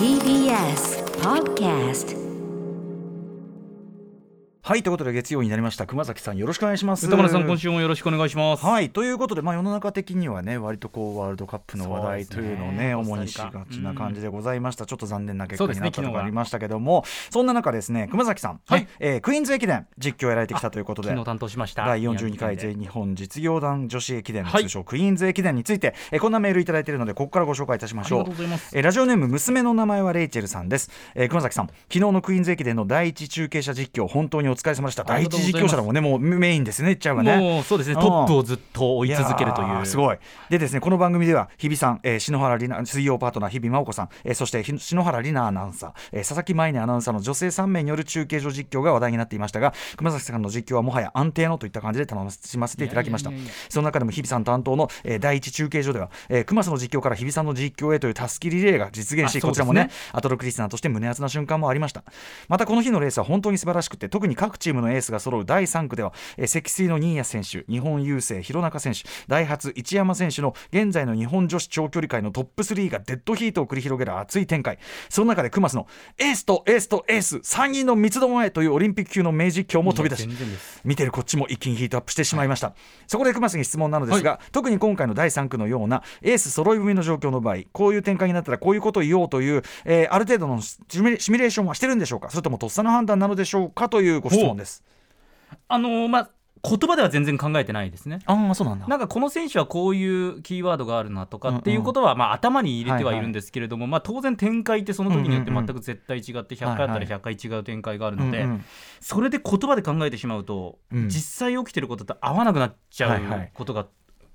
TBS Podcast はいということで月曜になりました。熊崎さんよろしくお願いします。歌丸さん今週もよろしくお願いします。はいということで、まあ、世の中的にはね割とこうワールドカップの話題というのをねね主にしがちな感じでございました、ちょっと残念な結果になったところありましたけども。そ,、んな中ですね熊崎さん、はい。えークイーンズ駅伝実況をやられてきたということで。昨日担当しました。第42回全日本実業団女子駅伝、はい通称クイーンズ駅伝について、えーこんなメールいただいているのでここからご紹介いたしましょう。ありがとうございます。えーラジオネーム娘の名前はレイチェルさんです、えー熊崎さん昨日のクイーンズ駅伝の第一中継者実況本当にお疲れ様でした。あ第一実況者だもんねもうメインですね言っちゃうがね。もうそうですね。うん。トップをずっと追い続けるという。すごい。でですねこの番組では日比さん、えー篠原里奈水曜パートナー日比真央子さん、えーそしてひ篠原里奈アナウンサー、えー佐々木舞音アナウンサーの女性3名による中継所実況が話題になっていましたが熊崎さんの実況はもはや安定のといった感じで楽しませていただきました。その中でも日比さん担当の、えー第一中継所では、えー、熊瀬の実況から日比さんの実況へというたすきリレーが実現し、ねこちらもねアトロクリスナーとして胸熱な瞬間もありました。またこの日のレースは本当に素晴らしくて特に各チームのエースが揃う第3区では、えー積水の新谷選手日本郵政弘中選手ダイハツ一山選手の現在の日本女子長距離界のトップ3がデッドヒートを繰り広げる熱い展開。その中で熊瀬のエースとエースとエース3人の三つどもえというオリンピック級の名実況も飛び出し見てるこっちも一気にヒートアップしてしまいました、そこで熊瀬に質問なのですが、特に今回の第3区のようなエース揃い踏みの状況の場合こういう展開になったらこういうことを言おうという、えーある程度のシミュレシミュレーションはしてるんでしょうか？それともとっさの判断なのでしょうか？というご質問です。あのーまあ言葉では全然考えてないですね。ああそうなんだ。なんかこの選手はこういうキーワードがあるなとかっていうことはまあ頭に入れてはいるんですけれども、まあ当然展開ってその時によって全く絶対違って100回あったら100回違う展開があるので、それで言葉で考えてしまうと、うん。実際起きてることと合わなくなっちゃうことが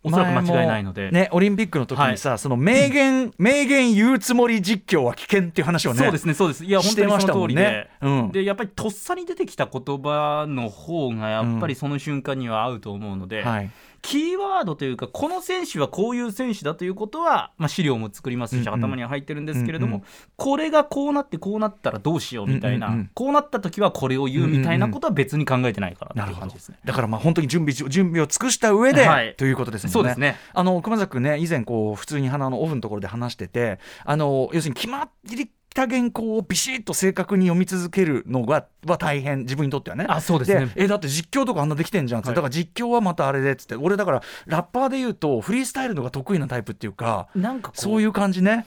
おそらく間違いないので。ね、オリンピックの時にさ、その名言、名言言うつもり実況は危険っていう話をねそうですねそうです。いや本当にその通りで、ねうん。でやっぱりとっさに出てきた言葉の方がやっぱりその瞬間には合うと思うので、はいキーワードというかこの選手はこういう選手だということは、まあ、資料も作りますし、うんうん。頭には入ってるんですけれども、うんうん。これがこうなってこうなったらどうしようみたいな、うんうんうん。こうなった時はこれを言うみたいなことは別に考えてないからなるほどっていう感じですね。だからまあ本当に準備準備を尽くした上で、はい。ということですね。そうですね。あの熊崎君ね以前こう普通に花のオフのところで話しててあの要するに決まりた原稿をビシッと正確に読み続けるのがは大変自分にとってはね。あそうですね。えだって実況とかあんなできてんじゃんって、はい。だから実況はまたあれでっつって。俺だからラッパーで言うとフリースタイルのが得意なタイプっていうかなんかそういう感じね。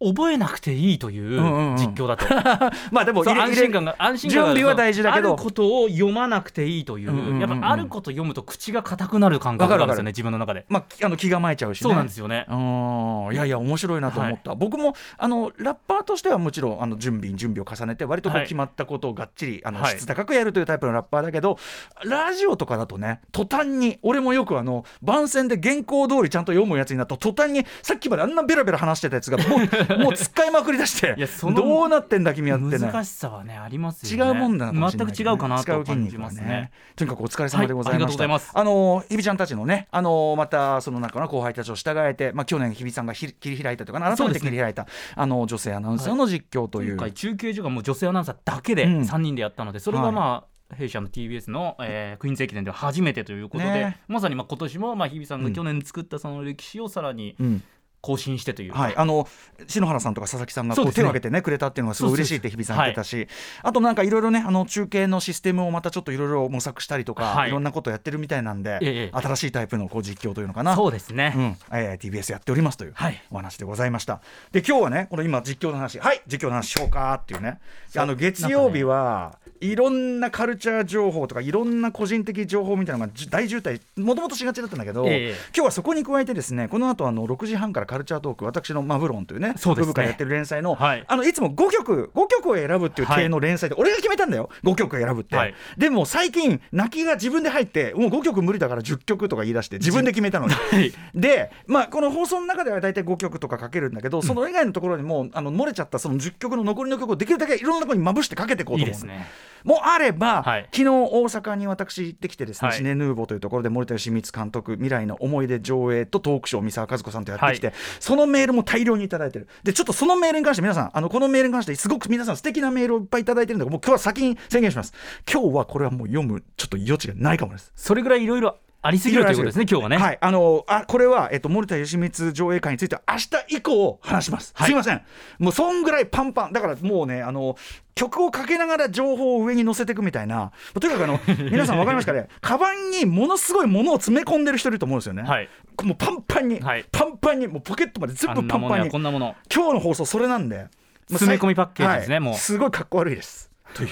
覚えなくていいといううんうんうん。実況だと、まあでも安心感が安心感が準備は大事だけど。あることを読まなくていいという,、うんうんうんうん。やっぱあること読むと口が硬くなる感覚があるんですよね自分の中で。まあきあの気構えちゃうしね。そうなんですよね。うんいやいや面白いなと思った、僕もあのラッパーとしてはもちろんあの準備に準備を重ねて割とこうはい。決まったことをがっちり、あのはい。質高くやるというタイプのラッパーだけどラジオとかだとね途端に俺もよくあの番宣で原稿通りちゃんと読むやつになると途端にさっきまであんなベラベラ話してたやつがもう もう使いまくり出してどうなってんだ君はってね。難しさはねありますよね。違うもんだなかもしれない全く違うかな使と感じますね。とにかくお疲れ様でございました。はいあの日比ちゃんたちのね、あのまたその中の後輩たちを従えて、まあ去年日比さんがひ切り開いたというかな、改めて切り開いた、あの女性アナウンサーの実況という。今回中継所がもう女性アナウンサーだけでうん。3人でやったので、それがまあ、弊社の TBS の、えークイーンズ駅伝では初めてということで、ね。まさにまあ今年もまあ日比さんが去年作ったその歴史をさらにうん更新してという。か、はい、あの篠原さんとか佐々木さんがこう手を挙げてねくれたっていうのがすごい嬉しいって日比さん言ってたし、あとなんかいろいろねあの中継のシステムをまたちょっといろいろ模索したりとか、はい。い、ろんなことをやってるみたいなんで、ええ新しいタイプのこう実況というのかな。そうですね、うん。えー TBS やっておりますというはい。お話でございました。で今日はねこの今実況の話。はい実況の話しようかっていうね。あの月曜日は、いろんなカルチャー情報とかいろんな個人的情報みたいなのがじ大渋滞もともとしがちだったんだけど、ええ。今日はそこに加えてですねこの後あの6時半からカルチャートーク私のマブロンというねそうですね。部からやってる連載の,、はい。あのいつも5曲5曲を選ぶっていう系の連載で、俺が決めたんだよ。5曲を選ぶって、はい。でも最近泣きが自分で入ってもう5曲無理だから10曲とか言い出して自分で決めたのに。はい。で、まあ、この放送の中では大体5曲とかかけるんだけど、その以外のところにもあの漏れちゃったその10曲の残りの曲をできるだけいろんなところにまぶしてかけていこうと思ういいですね。もあれば、はい。昨日大阪に私行ってきてですね、はい。シネヌーボーというところで森田義満監督未来の思い出上映とトークショー三沢和子さんとやってきて、はいそのメールも大量にいただいてる。でちょっとそのメールに関して皆さんあのこのメールに関してすごく皆さん素敵なメールをいっぱいいただいてるんだけどもう今日は先に宣言します。今日はこれはもう読むちょっと余地がないかもです。それぐらいいろいろありすぎるということですね今日はね。はいあのあこれは、えっと、森田義満上映会については明日以降話します、はい。すいません。もうそんぐらいパンパン。だからもうねあの曲をかけながら情報を上に乗せていくみたいな。とにかくあの 皆さん分かりますかね？カバンにものすごいものを詰め込んでる人いると思うんですよね、はい。もうパンパンに、はい。パンパンにもうポケットまで全あ部パンパンに。こんなもの。今日の放送それなんで。まあ詰め込みパッケージですねはい。もう。すごいかっこ悪いです。という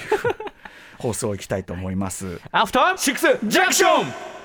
放送いきたいと思います。アフターシックスジャンクション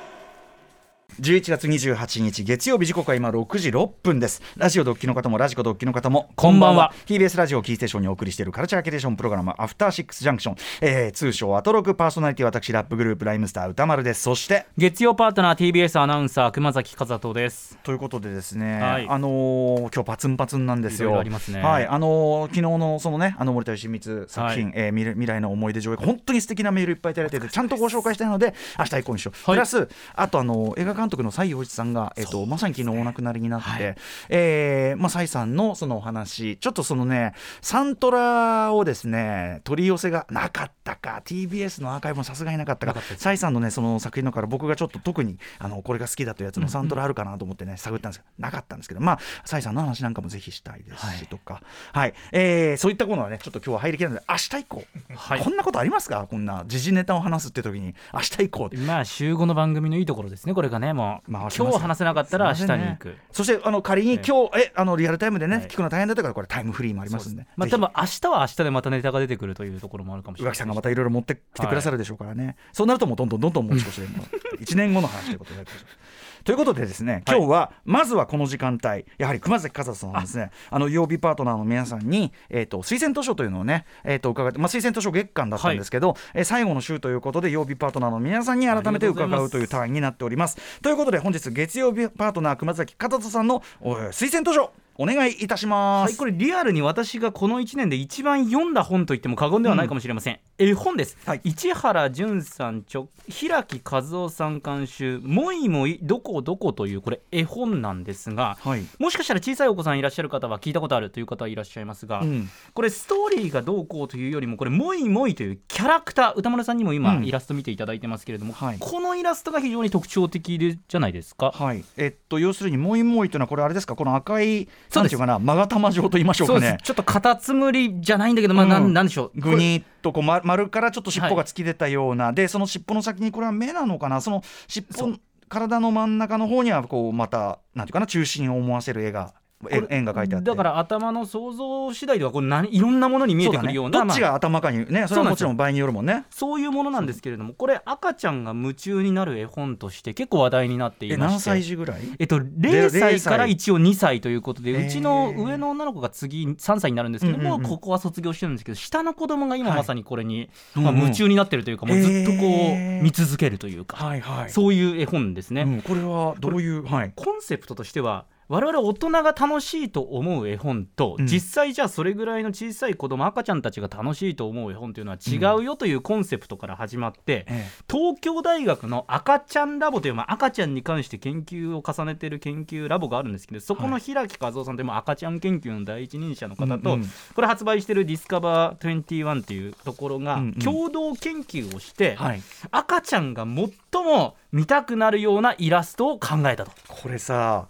11月28日月曜日時刻は今6時6分です。ラジオドッキの方もラジコドッキの方もこんばんは。TBS ラジオキーステーションにお送りしているカルチャーキュレーションプログラムアフターシックスジャンクション、えー、通称アトロクパーソナリティ私ラップグループライムスター歌丸です。そして月曜パートナー TBS アナウンサー熊崎和人です。ということでですね、はい。あのー今日パツンパツンなんですよ。ね。はい、あのー昨日のそのね、あの森田義満作品、はい。えー未来未来の思い出上映会、本当に素敵なメールいっぱいいただいてて、ちゃんとご紹介したいので、明日以降にしよう。はい。プラス、あとあの映画監督の崔洋一さんが、えっ、とまさに昨日お亡くなりになって、はい。えーまあ崔さんのそのお話、ちょっとそのね、サントラをですね取り寄せがなかったか、TBS のアーカイブもさすがになかったかなかったで、す崔さんのねその作品の中から僕がちょっと特にあのこれが好きだというやつのサントラあるかなと思ってね、探ったんですけどなかったんですけどまあ崔さんの話なんかもぜひしたいですしとか。はい、えーそういったものはねちょっと今日は入りきらないので明日以降、はい。こんなことありますか？こんな時事ネタを話すって時に明日以降。まあ週5の番組のいいところですねこれがねもう今日話せなかったら明日に行く。そしてあの仮に今日えあのリアルタイムでね、はい。聞くの大変だったからこれタイムフリーもありますんで。まあ多分明日は明日でまたネタが出てくるというところもあるかもしれない宇垣さんがまたいろいろ持ってきてくださるでしょうからね、そうなるともうどんどんどんどん持ち越しでも。1年後の話ということになりますということでですね今日はまずはこの時間帯やはり熊崎和人さんはですねあ。の曜日パートナーの皆さんに、えー、と推薦図書というのをね、えー、と伺って、まあ、推薦図書月間だったんですけど、えー最後の週ということで曜日パートナーの皆さんに改めて伺うという単位になっております。ということで本日月曜日パートナー熊崎和人さんのお推薦図書お願いいたします、はい、これリアルに私がこの1年で一番読んだ本と言っても過言ではないかもしれません、絵本です、はい。市原淳さん著平木和夫さん監修「もいもいどこどこ」というこれ絵本なんですが、はい。もしかしたら小さいお子さんいらっしゃる方は聞いたことあるという方はいらっしゃいますが、うん。これストーリーがどうこうというよりもこれ「もいもい」というキャラクター歌丸さんにも今うん。イラスト見ていただいてますけれども、はい。このイラストが非常に特徴的でじゃないですか？はい、えっと要するにもいもいというのはこれあれですか？この赤いなんていうかな勾玉状と言いましょうかね。ちょっとカタツムリじゃないんだけど、まあ、なん。うんなんでしょう。ぐにっとこうま丸からちょっと尻尾が突き出たような、でその尻尾の先にこれは目なのかな。その尻尾体の真ん中の方にはこうまたなんていうかな中心を思わせる絵が円が描いてあって。だから頭の想像次第ではこれ何いろんなものに見えてくるようなそうだね、どっちまあが頭かにねそれはもちろん場合によるもんね。そういうものなんですけれどもこれ赤ちゃんが夢中になる絵本として結構話題になっていえまして何歳児ぐらい？えっと、0歳から一応2歳ということで、うちの上の女の子が次3歳になるんですけど、もうここは卒業してるんですけど下の子供が今はい。まさにこれに、まあ、夢中になってるというか、もうずっとこう見続けるというか、はいはい。そういう絵本ですね。うん、これはどういうはい。コンセプトとしては我々大人が楽しいと思う絵本と、うん。実際じゃあそれぐらいの小さい子供赤ちゃんたちが楽しいと思う絵本というのは違うよというコンセプトから始まって、え東京大学の赤ちゃんラボという、まあ、赤ちゃんに関して研究を重ねている研究ラボがあるんですけどそこの平木和夫さんという、まあ赤ちゃん研究の第一人者の方と、うんうんこれ発売しているディスカバー21というところがうんうん共同研究をして、はい。赤ちゃんが最も見たくなるようなイラストを考えたと。これさ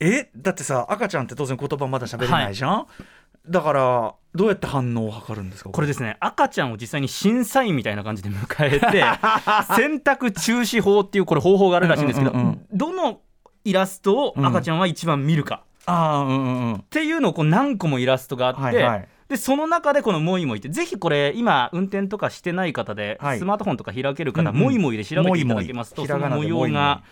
え？だってさ赤ちゃんって当然言葉まだ喋れないじゃん、だからどうやって反応を図るんですか？これですね。赤ちゃんを実際に審査員みたいな感じで迎えて 選択中止法っていうこれ方法があるらしいんですけど、うんうんうんどのイラストを赤ちゃんは一番見るか、ああうんうんうん。っていうのをこう何個もイラストがあって、はいはい。でその中でこの「もいもい」ってぜひこれ今運転とかしてない方で、はい。スマートフォンとか開ける方「うんうん。もいもい」で調べていただけますとその模様が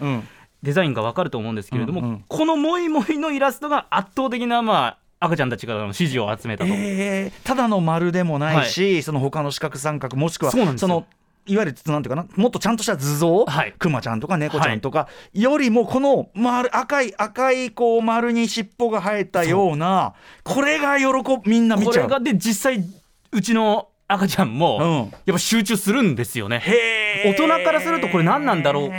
デザインがわかると思うんですけれども、うんうん。この「もいもい」のイラストが圧倒的なまあ赤ちゃんたちからの支持を集めたと。え。ーただの丸でもないし、その他の四角三角もしくはそのいわゆるなんていうかなもっとちゃんとした図像、はい。クマちゃんとか猫ちゃんとか、よりもこの丸赤い赤いこう丸に尻尾が生えたようなこれが喜ぶみんな見ちゃう。これがで実際うちの赤ちゃんも、うん。やっぱ集中するんですよね。大人からするとこれ何なんだろう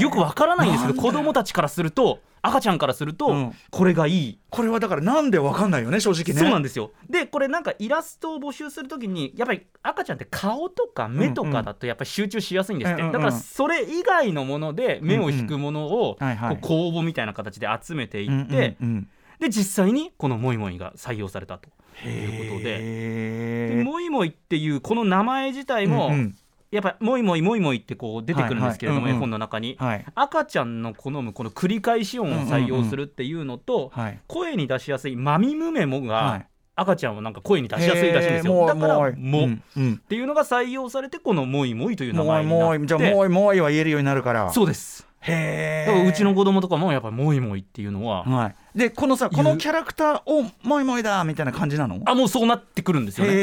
よくわからないんですけど子供たちからすると赤ちゃんからすると、うん。これがいい。これはだからなんでわかんないよね正直ね。そうなんですよ。でこれなんかイラストを募集するときにやっぱり赤ちゃんって顔とか目とかだとやっぱり集中しやすいんですって、うんうんだからそれ以外のもので目を引くものを公募みたいな形で集めていうんって、うんうん。で実際にこのモイモイが採用されたということで。でモイモイっていうこの名前自体も、うんうんやっぱモイモイモイモイってこう出てくるんですけれども、絵本の中に、はい。赤ちゃんの好むこの繰り返し音を採用するっていうのと、はい声に出しやすいマミムメモはがい。赤ちゃんをなんか声に出しやすいらしいんですよ、だからもうも、う。んうん。っていうのが採用されてこのモイモイという名前になって。じゃあもうもうは言えるようになるからそうですへえうちの子供とかもやっぱりモイモイっていうのは、はいでこのさこのキャラクターをもいもいだみたいな感じなのあもうそうなってくるんですよねへえ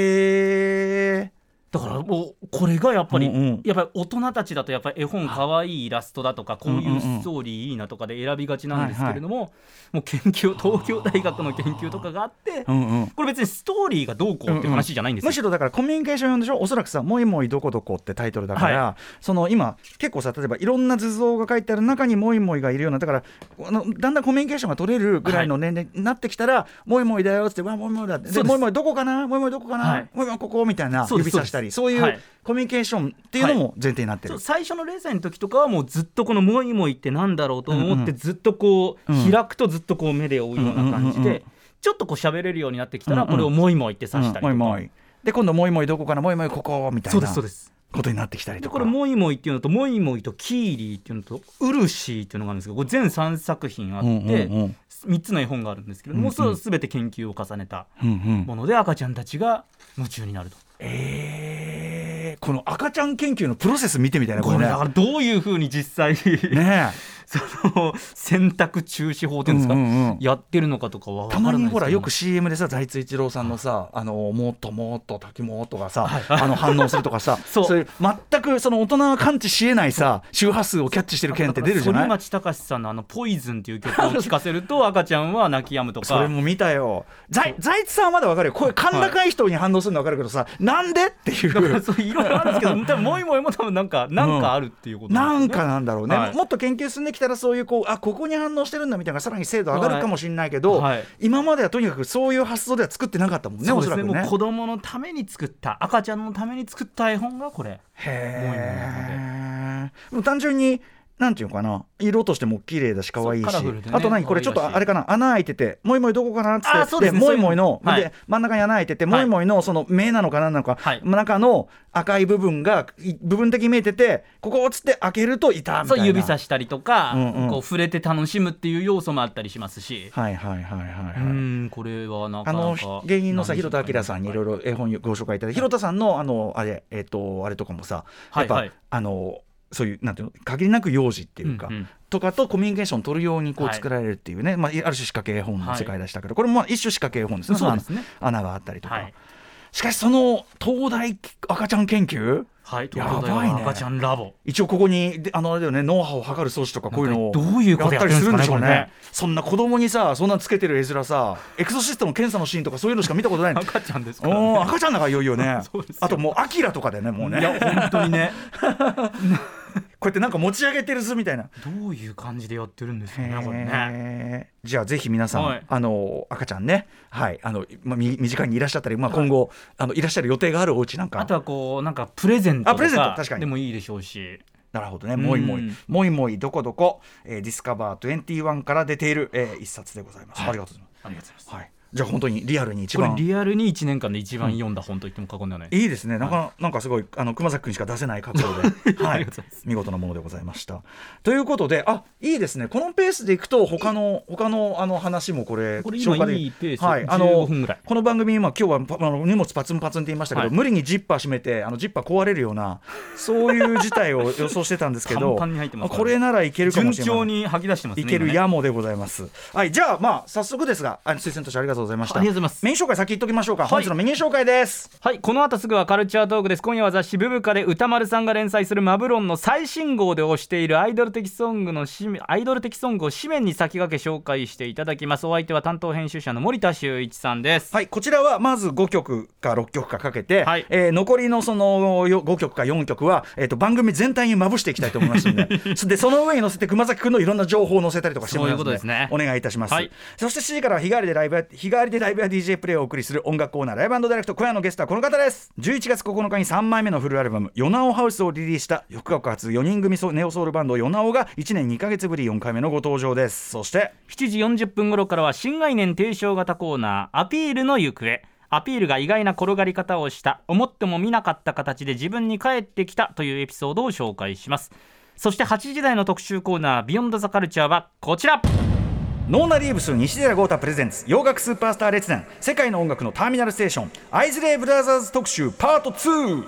だからもうこれがやっぱり、うんうん。やっぱり大人たちだとやっぱり絵本かわいいイラストだとかこういんうんうん。うストーリーいいなとかで選びがちなんですけれども、もう研究東京大学の研究とかがあってうんうん。これ別にストーリーがどうこうっていう話じゃないんですよ。むしろだからコミュニケーション用でしょおそらくさ「もいもいどこどこ」ってタイトルだから、その今結構さ例えばいろんな図像が書いてある中にもいもいがいるようなだからあのだんだんコミュニケーションが取れるぐらいの年齢になってきたら「もいもいだよ」っつって「わもいもいだ」ってもいもいどこかな？もいもいどこかな、はい。もいもいここ」みたいな指さしたりそういうはい。コミュニケーションっていうのも前提になってる。そう。最初の0歳の時とかはもうずっとこの「モイモイ」ってなんだろうと思ってうんずっとこう、うん開くとずっとこう目で追うような感じで、ちょっとこう喋れるようになってきたらこれを「モイモイ」って指したりとか、うんもいもいで今度もいもいどこかな？もいもいここみたいそうでなすそうです。ことになってきたりとか。でこれ「モイモイ」っていうのと「モイモイ」と「キーリー」っていうのと「ウルシー」っていうのがあるんですけどこれ全3作品あって、うんうんうん。3つの絵本があるんですけれども、うんうん。それ全て研究を重ねたもので赤ちゃんたちが夢中になると。えーこの赤ちゃん研究のプロセス見てみたいなこれね。どういうふうに実際、ねその選択中止法っていうんですか、うんうんうん。やってるのかとかは分たまにほらよく CM でさ財津一郎さんのさ「あのもっともっと滝もっと」がさ、はい。あの反応するとかさ そう。いう全くその大人が感知しえないさ周波数をキャッチしてる件って出るじゃない？反町隆史さんのあの「ポイズン」っていう曲を聴かせると赤ちゃんは泣き止むとか。それも見たよ。財財津さんはまだわかるよ。こうい。う甲高い人に反応するのわかるけどさ、なんでっていう。いろいろあるんですけど多分もいもいも多分なんかなんかあるっていうことなんですよね。かなんだろうね、はい。もっと研究進んできたらそういうこうあここに反応してるんだみたいなさらに精度上がるかもしれないけど、はい。今まではとにかくそういう発想では作ってなかったもんねそうですね。おそらくね。もう子供のために作った赤ちゃんのために作った絵本がこれ。へえ単純になんていうのかな？色としても綺麗だし可愛いし、ね。あと何？これちょっとあれかな？穴開いててもいもいどこかな？っつってね。もいもいの、で真ん中に穴開いてて、はい。もいもいのその目なのか何なのか、はい。中の赤い部分がい部分的に見えててここをつって開けるといたみたそいうな指さしたりとか、うんうん。こう触れて楽しむっていう要素もあったりしますし、はいはいはいはい、うはい。んこれはなかあなか。の芸人のさ広田明さんにい。ろいろろ絵本ご紹介いただいて広田さんのあのあれえっ、とあれとかもさやっぱ、はいはい。あのそういうなんていうの限りなく幼児っていうか、うんうん。とかとコミュニケーション取るようにこうはい。作られるっていうね、まあ、ある種仕掛け絵本の世界でしたけど、これもまあ一種仕掛け絵本ですね。そうですね。穴があったりとか、はいしかしその東大赤ちゃん研究はいや東京ばいね。大赤ちゃんラボ。一応ここにであのあれだよね脳波を測る装置とかこういうのをどういうことやったりするんでしょうね。そんな子供にさそんなつけてる絵面さエクソシステムの検査のシーンとかそういうのしか見たことないの。赤ちゃんですかね、赤ちゃんだからいよ いよ。ねあともうアキラとかでねもうね。いや本当にね こうやってなんか持ち上げてる図みたいな。どういう感じでやってるんですかねこれね。じゃあぜひ皆さん、はい。あの赤ちゃんね。はい。あの、まあ、み身近にいらっしゃったり、まあ、今後、あのいらっしゃる予定があるお家なんか。あとはこうなんかプレゼントとあプレゼントか確かに。でもいいでしょうし。なるほどね、うんもい。もい、もいもいどこどこ、えー、ディスカバー21から出ている、えー、一冊でございます。はい。ありがとうございます。ありがとうございます。はい。じゃあ本当にリアルに一番。リアルに1年間で一番読んだ本と言っても過言ではない。いいですね。なんか、なんかすごいあの熊崎君しか出せない角度で、はあい見事なものでございました。ということで、あ、いいですね。このペースでいくと他の他のあの話もこれこれ今いいペース。はい、あ15の分ぐらい。この番組今今日はパあの荷物パツンパツンって言いましたけど、はい。無理にジッパー閉めてあのジッパー壊れるようなそういう事態を予想してたんですけど、これならいけるかも順しれない。調に吐き出してますねいけるやもでございます。はい、じゃあまあ早速ですが、あの推薦としてありがとうごうございました。ありがとうございます。メニュー紹介先言っときましょうか、い。本日のメニュー紹介です。はい。この後すぐはカルチャートークです。今夜は雑誌「ブブカ」で歌丸さんが連載するマブロンの最新号で推しているアイドル的ソングの紙面アイドル的ソングを紙面に先駆け紹介していただきます。お相手は担当編集者の森田修一さんです。はい。こちらはまず5曲か6曲かかけて、はい。えー残りのそのよ5曲か4曲は、えー、と番組全体にまぶしていきたいと思いますので でその上に乗せて熊崎君のいろんな情報を載せたりとかしてもらいますのでね。お願いいたします、はい。そして7時からは日替わりでライブや日替わりでライブや DJ プレイをお送りする音楽コーナーライブダイレクト今夜のゲストはこの方です。11月9日に3枚目のフルアルバム「ヨナオハウス」をリリースした翌学発4人組ネオソウルバンドヨナオが1年2か月ぶり4回目のご登場です。そして7時40分頃からは新概念提唱型コーナーアピールの行方。アピールが意外な転がり方をした思っても見なかった形で自分に返ってきたというエピソードを紹介します。そして8時台の特集コーナー「ビヨンドザカルチャーはこちら。ノーナ・リーブス西寺豪太プレゼンツ洋楽スーパースター列伝世界の音楽のターミナルステーションアイズレイブラザーズ特集パート2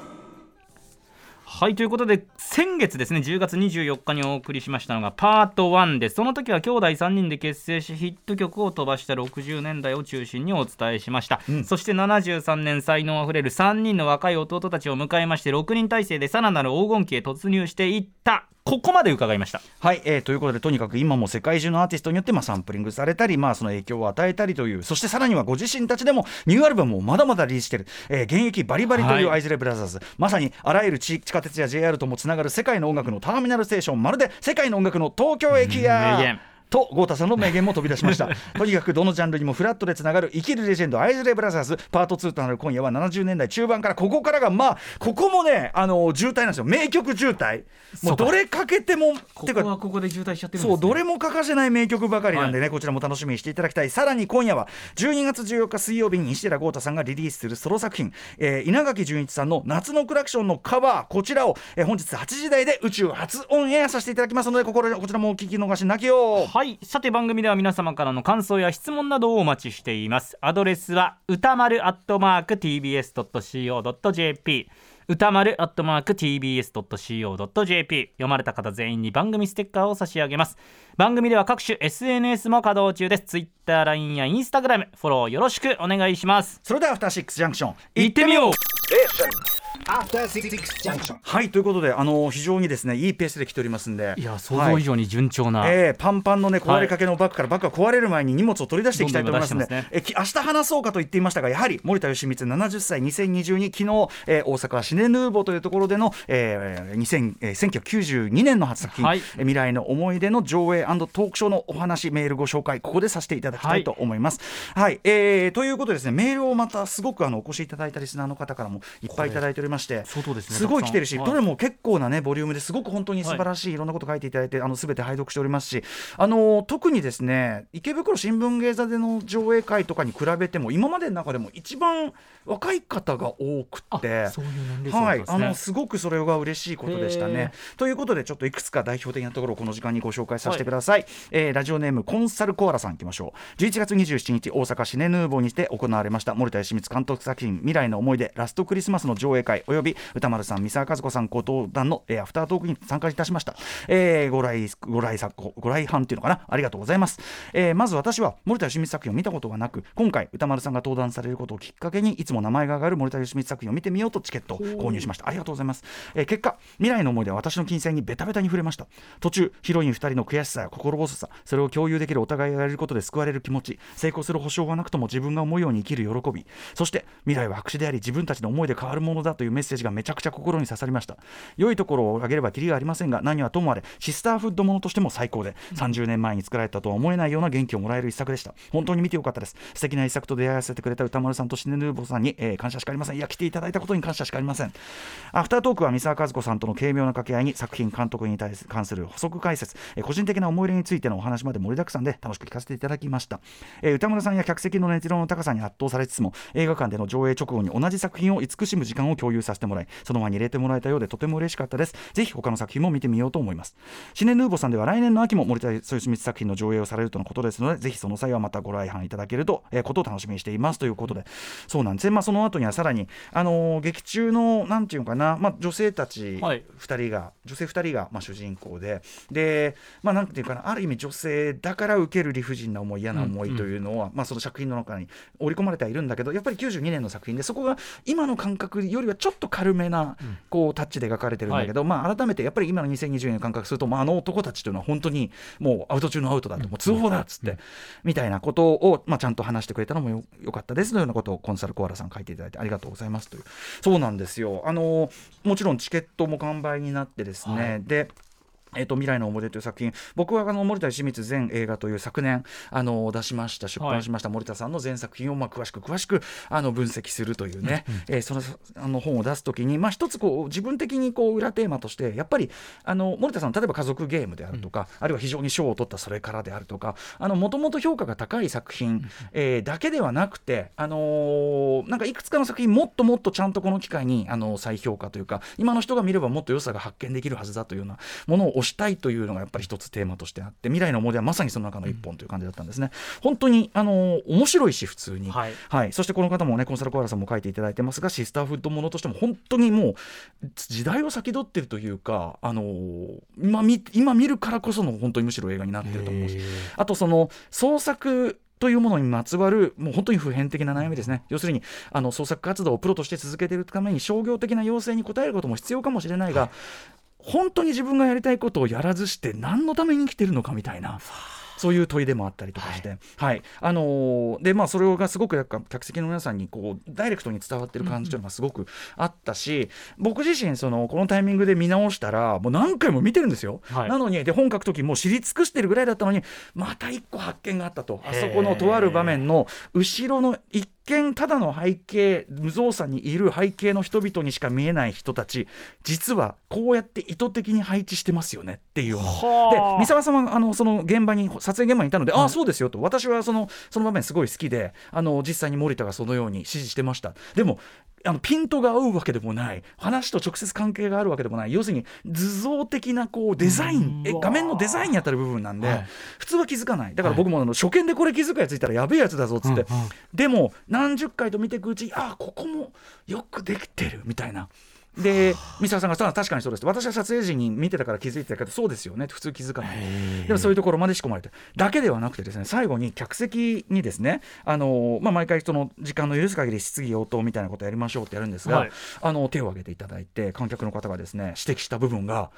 はいということで先月ですね10月24日にお送りしましたのがパート1でその時は兄弟3人で結成しヒット曲を飛ばした60年代を中心にお伝えしました、そして73年才能あふれる3人の若い弟たちを迎えまして6人体制でさらなる黄金期へ突入していったここまで伺いました。はい、えー、ということでとにかく今も世界中のアーティストによってまあサンプリングされたり、まあ、その影響を与えたりというそしてさらにはご自身たちでもニューアルバムをまだまだリリースしている、えー現役バリバリというはい。アイズレイブラザーズ、まさにあらゆる地地下鉄や JR ともつながる世界の音楽のターミナルステーションまるで世界の音楽の東京駅やと豪太さんの名言も飛び出しました。とにかくどのジャンルにもフラットでつながる生きるレジェンドアイズレイブラザーズパート2となる今夜は70年代中盤からここからがまあここもねあの渋滞なんですよ。名曲渋滞。もうどれかけてもこてかこはここで渋滞しちゃってるんです、ね、そうどれも欠かせない名曲ばかりなんでね、こちらも楽しみにしていただきたい。さらに今夜は12月14日水曜日に西寺豪太さんがリリースするソロ作品、えー稲垣潤一さんの「夏のクラクション」のカバー。こちらを、えー本日8時台で宇宙初オンエアさせていただきますので心こちらもお聞き逃しなきよはい。さて番組では皆様からの感想や質問などをお待ちしています。アドレスは歌丸アットマーク TBS.CO.JP 歌丸アットマーク TBS.CO.JP 読まれた方全員に番組ステッカーを差し上げます。番組では各種 SNS も稼働中です。Twitter、LINE や Instagram フォローよろしくお願いします。それではアフターシックスジャンクション。行ってみよう.はいということであの非常にですねいいペースで来ておりますんで。いや想像以上に順調な、えーパンパンのね壊れかけのバッグからバッグが壊れる前に荷物を取り出していきたいと思いますのでどんどん今えき明日話そうかと言っていましたがやはり森田義満70歳2020に昨日、えー大阪シネヌーボというところでの、えー2000えー1992年の初作品、はい。えー未来の思い出の上映トークショーのお話メールご紹介ここでさせていただきたいと思います。はい、えーということでですねメールをまたすごくあのお越しいただいたリスナーの方からもいっぱいいただいておりまして相当ですねすごい来てるし、どれも結構なねボリュームですごく本当に素晴らしいいろんなこと書いていただいて、あの全て拝読しておりますし、あの特にですね池袋新聞芸座での上映会とかに比べても今までの中でも一番若い方が多くて。そういう年齢層はい、あのすごくそれが嬉しいことでしたね。ということでちょっといくつか代表的なところをこの時間にご紹介させてください。えーラジオネームコンサルコアラさんいきましょう。11月27日大阪シネヌーボーにて行われました森田義満監督作品未来の思い出ラストクリスマスの上映会および歌丸さん三沢和子さんご登壇の、えーアフタートークに参加いたしました。えーご来ご来作ご来賓っていうのかな？ありがとうございます。えーまず私は森田義満作品を見たことがなく今回歌丸さんが登壇されることをきっかけにいつも名前が挙がる森田義満作品を見てみようとチケットを購入しました。ありがとうございます、えー結果未来の思い出は私の金銭にベタベタに触れました。途中ヒロイン2人の悔しさや心細さそれを共有できるお互いがやれることで救われる気持ち成功する保証がなくとも自分が思うように生きる喜びそして未来は白紙であり自分たちの思いで変わるものだといういうメッセージがめちゃくちゃ心に刺さりました。良いところを挙げればきりがありませんが何はともあれシスターフッドものとしても最高で30年前に作られたとは思えないような元気をもらえる一作でした。本当に見てよかったです。素敵な一作と出会わせてくれた歌丸さんとシネヌーボさんに、えー感謝しかありません。いや来ていただいたことに感謝しかありません。アフタートークは三沢和子さんとの軽妙な掛け合いに作品監督に対す関する補足解説、えー個人的な思い入れについてのお話まで盛りだくさんで楽しく聞かせていただきました、えー歌村さんや客席の熱量の高さに圧倒されつつも映画館での上映直後に同じ作品を慈しむ時間を共有有させてもらいその輪に入れてもらえたようでとても嬉しかったです。ぜひ他の作品も見てみようと思います。シネヌーボさんでは来年の秋も森田ソイスミス作品の上映をされるとのことですのでぜひその際はまたご来販いただけると、えーことを楽しみにしていますということで。そうなんです。ねまあその後にはさらにあのー劇中のなんていうのかな。まあ女性たちはい。2人が、女性2人がまあ主人公で。でまあなんていうかな。ある意味女性だから受ける理不尽な思い嫌な思いというのは、まあその作品の中に織り込まれてはいるんだけどやっぱり92年の作品でそこが今の感覚よりはちょっと軽めなこうタッチで描かれてるんだけど、まあ改めてやっぱり今の2020年の感覚すると、まあ、あの男たちというのは本当にもうアウト中のアウトだと、もう通報だっつって、みたいなことを、まあ、ちゃんと話してくれたのもよよかったですのようなことをコンサルコアラさん書いていただいてありがとうございますという。そうなんですよ。あのもちろんチケットも完売になってですね、はい。でえっと未来の思い出という作品。僕はあの森田清水全映画という昨年あの出しました出版しました森田さんの全作品をまあ詳しく詳しくあの分析するというね、えーそのあの本を出すときに、まあ、一つこう自分的にこう裏テーマとしてやっぱりあの森田さん例えば家族ゲームであるとか、あるいは非常に賞を取ったそれからであるとかもともと評価が高い作品、えーだけではなくて、あのーなんかいくつかの作品もっともっとちゃんとこの機会にあの再評価というか今の人が見ればもっと良さが発見できるはずだというようなものを推したいというのがやっぱり一つテーマとしてあって未来の思い出はまさにその中の一本という感じだったんですね。本当に、あのー面白いし普通に、はい。はい、そしてこの方もねコンサルコアラさんも書いていただいてますがシスターフッドものとしても本当にもう時代を先取ってるというか、あのー今見今見るからこその本当にむしろ映画になってると思うし。あとその創作というものにまつわるもう本当に普遍的な悩みですね。要するにあの創作活動をプロとして続けているために商業的な要請に応えることも必要かもしれないが、本当に自分がやりたいことをやらずして何のために生きてるのかみたいな。そういう問いでもあったりとかして、はい。あのーでまあそれがすごく客席の皆さんにこうダイレクトに伝わってる感じというのがすごくあったし、僕自身そのこのタイミングで見直したらもう何回も見てるんですよ、はい。なのにで本書く時もう知り尽くしてるぐらいだったのにまた一個発見があったと。あそこのとある場面の後ろの一見ただの背景無造作にいる背景の人々にしか見えない人たち実はこうやって意図的に配置してますよねっていうで三沢さんはあのその現場に撮影現場にいたので、ああそうですよと。私はそのその場面すごい好きであの実際に森田がそのように指示してました。でもあのピントが合うわけでもない。話と直接関係があるわけでもない。要するに図像的なこうデザイン。え画面のデザインにあたる部分なんで、はい。普通は気づかない。だから僕もあの初見でこれ気づくやついたらやべえやつだぞっつって、うんうん。でも何十回と見ていくうちああここもよくできてるみたいな。で三沢さんがさ確かにそうです。私は撮影時に見てたから気づいてたけどそうですよね。普通気づかない。でもそういうところまで仕込まれて。だけではなくてですね最後に客席にですねあの、まあ、毎回その時間の許す限り質疑応答みたいなことやりましょうってやるんですが、はい。あの手を挙げていただいて観客の方がですね指摘した部分が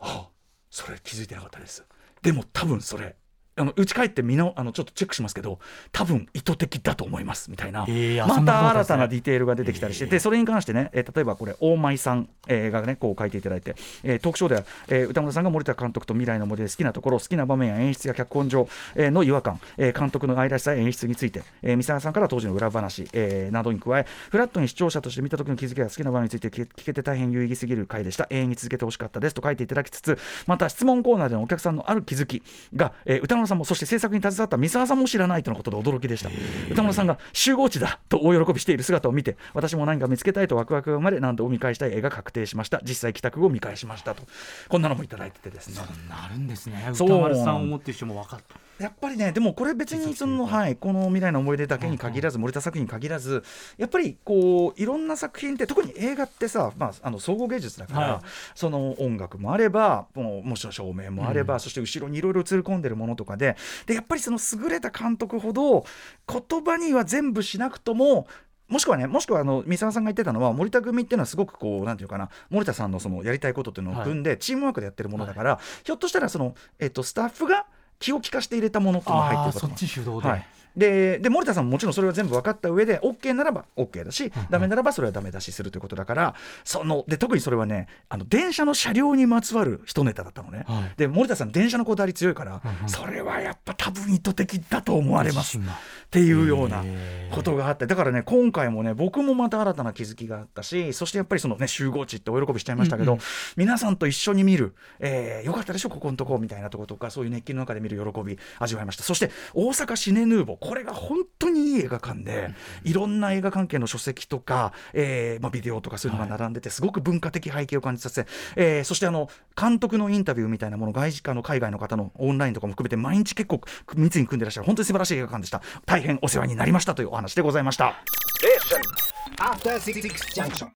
あそれ気づいてなかったです。でも多分それあの家帰ってみなあのちょっとチェックしますけど多分意図的だと思いますみたいな、えーあまた新たなディテールが出てきたりして、でそれに関してね、えー例えばこれ大舞さん、えーがねこう書いていただいて、えートークショーでは、えー歌村さんが森田監督と未来の森で好きなところ好きな場面や演出や脚本上、えーの違和感、えー監督の愛らしさや演出について、えー三沢さんから当時の裏話、えーなどに加えフラットに視聴者として見た時の気づきや好きな場面について聞け聞けて大変有意義すぎる回でした。永遠に続けてほしかったですと書いていただきつつまた質問コーナーでのお客さんのある気づきが、えー歌村さんもそして制作に携わった三沢さんも知らないとのことで驚きでした。歌村さんが集合地だと大喜びしている姿を見て私も何か見つけたいとワクワクが生まれ何度も見返したい絵が確定しました。実際帰宅後見返しましたと。こんなのもいただいててですね。なるんですね。そう歌丸さんを思ってる人も分かった。やっぱりね、でもこれ別にその、はい、この未来の思い出だけに限らず、森田作品に限らず、やっぱりこういろんな作品って、特に映画ってさ、まあ、あの総合芸術だから、はい。その音楽もあれば、もうもちろん照明もあれば、そして後ろにいろいろ映り込んでるものとかで、でやっぱりその優れた監督ほど、言葉には全部しなくとも、もしくはね、もしくはあの三沢さんが言ってたのは、森田組っていうのはすごくこう、なんていうかな、森田さんのそのやりたいことっていうのを組んで、チームワークでやってるものだから、ひょっとしたらその、えっと、スタッフが気を利かして入れたものっていうのが入ってることで、はい、でで森田さんももちろんそれは全部分かった上で OK ならば OK だし、ダメならばそれはダメ出しするということだからそので特にそれはねあの電車の車両にまつわる一ネタだったのね、はい。で森田さん電車のこだわり強いから、うんうん。それはやっぱ多分意図的だと思われます。っていうようなことがあって。だからね今回もね僕もまた新たな気づきがあったしそしてやっぱりそのね集合地ってお喜びしちゃいましたけど、うんうん。皆さんと一緒に見る、えーよかったでしょここのとこみたいなとことかそういう熱気の中で見る喜び味わいました。そして大阪シネヌーボこれが本当にいい映画館で、いろんな映画関係の書籍とか、えーまあ、ビデオとかそういうのが並んでて、すごく文化的背景を感じさせ、えーそしてあの監督のインタビューみたいなもの外資家の海外の方のオンラインとかも含めて毎日結構密に組んでらっしゃる本当に素晴らしい映画館でした大変お世話になりましたというお話でございました。Junction.